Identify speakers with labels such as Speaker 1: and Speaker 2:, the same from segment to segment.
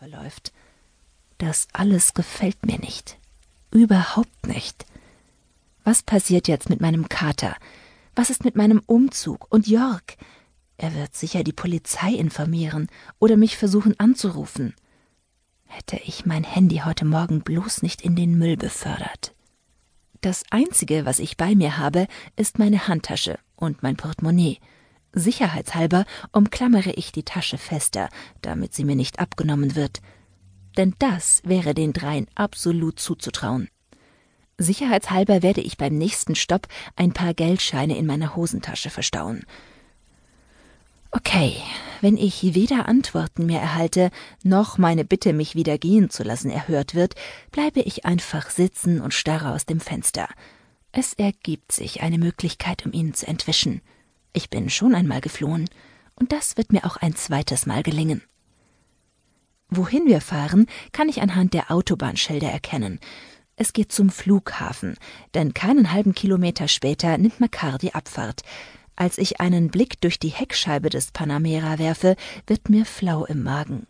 Speaker 1: verläuft. Das alles gefällt mir nicht. Überhaupt nicht. Was passiert jetzt mit meinem Kater? Was ist mit meinem Umzug und Jörg? Er wird sicher die Polizei informieren oder mich versuchen anzurufen. Hätte ich mein Handy heute Morgen bloß nicht in den Müll befördert. Das Einzige, was ich bei mir habe, ist meine Handtasche und mein Portemonnaie. Sicherheitshalber umklammere ich die Tasche fester, damit sie mir nicht abgenommen wird. Denn das wäre den dreien absolut zuzutrauen. Sicherheitshalber werde ich beim nächsten Stopp ein paar Geldscheine in meiner Hosentasche verstauen. Okay, wenn ich weder Antworten mehr erhalte, noch meine Bitte, mich wieder gehen zu lassen, erhört wird, bleibe ich einfach sitzen und starre aus dem Fenster. Es ergibt sich eine Möglichkeit, um ihnen zu entwischen. Ich bin schon einmal geflohen, und das wird mir auch ein zweites Mal gelingen. Wohin wir fahren, kann ich anhand der Autobahnschilder erkennen. Es geht zum Flughafen, denn keinen halben Kilometer später nimmt Makar die Abfahrt. Als ich einen Blick durch die Heckscheibe des Panamera werfe, wird mir flau im Magen.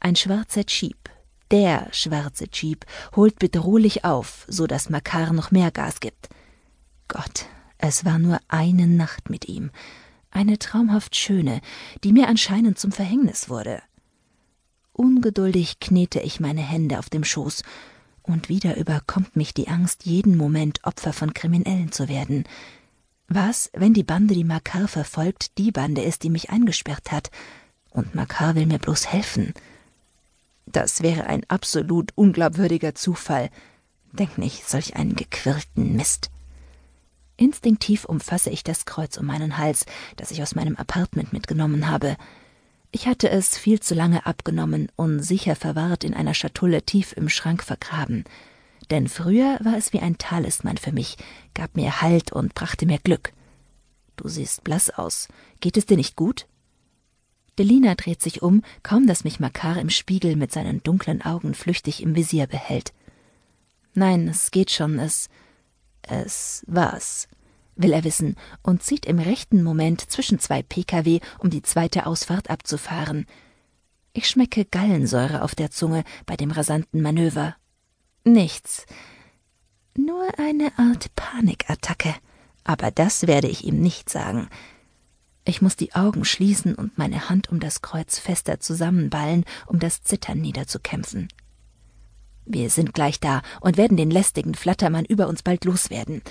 Speaker 1: Ein schwarzer Jeep, der schwarze Jeep, holt bedrohlich auf, so dass Makar noch mehr Gas gibt. Gott, es war nur eine Nacht mit ihm, eine traumhaft schöne, die mir anscheinend zum Verhängnis wurde. Ungeduldig knete ich meine Hände auf dem Schoß, und wieder überkommt mich die Angst, jeden Moment Opfer von Kriminellen zu werden. Was, wenn die Bande, die Makar verfolgt, die Bande ist, die mich eingesperrt hat, und Makar will mir bloß helfen? Das wäre ein absolut unglaubwürdiger Zufall. Denk nicht solch einen gequirlten Mist. Instinktiv umfasse ich das Kreuz um meinen Hals, das ich aus meinem Apartment mitgenommen habe. Ich hatte es viel zu lange abgenommen und sicher verwahrt in einer Schatulle tief im Schrank vergraben denn früher war es wie ein Talisman für mich, gab mir Halt und brachte mir Glück. Du siehst blass aus. Geht es dir nicht gut? Delina dreht sich um, kaum dass mich Makar im Spiegel mit seinen dunklen Augen flüchtig im Visier behält. Nein, es geht schon, es. Es war's, will er wissen und zieht im rechten Moment zwischen zwei Pkw, um die zweite Ausfahrt abzufahren. Ich schmecke Gallensäure auf der Zunge bei dem rasanten Manöver. Nichts. Nur eine Art Panikattacke. Aber das werde ich ihm nicht sagen. Ich muss die Augen schließen und meine Hand um das Kreuz fester zusammenballen, um das Zittern niederzukämpfen. Wir sind gleich da und werden den lästigen Flattermann über uns bald loswerden.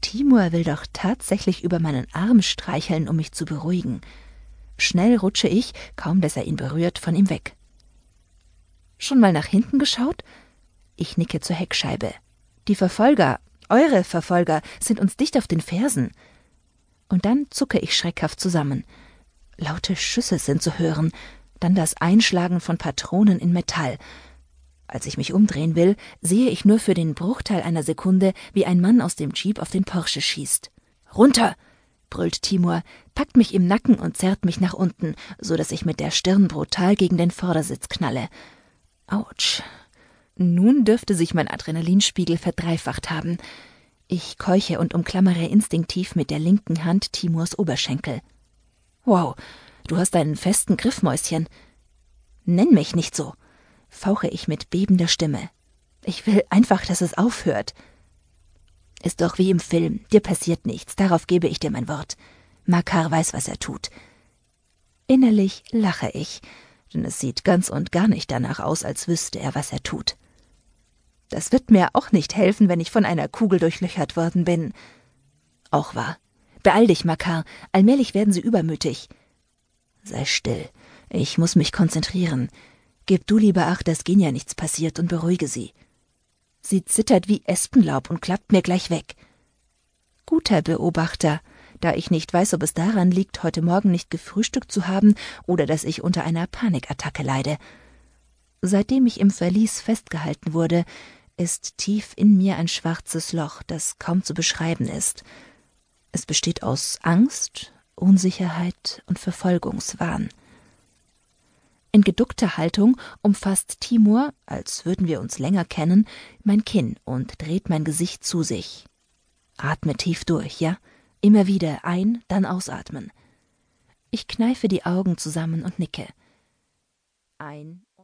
Speaker 1: Timur will doch tatsächlich über meinen Arm streicheln, um mich zu beruhigen. Schnell rutsche ich, kaum dass er ihn berührt, von ihm weg. Schon mal nach hinten geschaut? Ich nicke zur Heckscheibe. Die Verfolger, eure Verfolger, sind uns dicht auf den Fersen. Und dann zucke ich schreckhaft zusammen. Laute Schüsse sind zu hören, dann das Einschlagen von Patronen in Metall. Als ich mich umdrehen will, sehe ich nur für den Bruchteil einer Sekunde, wie ein Mann aus dem Jeep auf den Porsche schießt. Runter! brüllt Timur, packt mich im Nacken und zerrt mich nach unten, so dass ich mit der Stirn brutal gegen den Vordersitz knalle. Autsch, nun dürfte sich mein Adrenalinspiegel verdreifacht haben. Ich keuche und umklammere instinktiv mit der linken Hand Timurs Oberschenkel. Wow, du hast einen festen Griff, Mäuschen. Nenn mich nicht so, fauche ich mit bebender Stimme. Ich will einfach, dass es aufhört. Ist doch wie im Film, dir passiert nichts, darauf gebe ich dir mein Wort. Makar weiß, was er tut. Innerlich lache ich, denn es sieht ganz und gar nicht danach aus, als wüsste er, was er tut. Das wird mir auch nicht helfen, wenn ich von einer Kugel durchlöchert worden bin. Auch wahr. Beeil dich, Makar. Allmählich werden sie übermütig. Sei still. Ich muss mich konzentrieren. Gib du lieber acht, dass Genia nichts passiert und beruhige sie. Sie zittert wie Espenlaub und klappt mir gleich weg. Guter Beobachter, da ich nicht weiß, ob es daran liegt, heute Morgen nicht gefrühstückt zu haben oder dass ich unter einer Panikattacke leide. Seitdem ich im Verlies festgehalten wurde, ist tief in mir ein schwarzes Loch, das kaum zu beschreiben ist. Es besteht aus Angst, Unsicherheit und Verfolgungswahn. In geduckter Haltung umfasst Timur, als würden wir uns länger kennen, mein Kinn und dreht mein Gesicht zu sich. Atme tief durch, ja? Immer wieder ein, dann ausatmen. Ich kneife die Augen zusammen und nicke. Ein,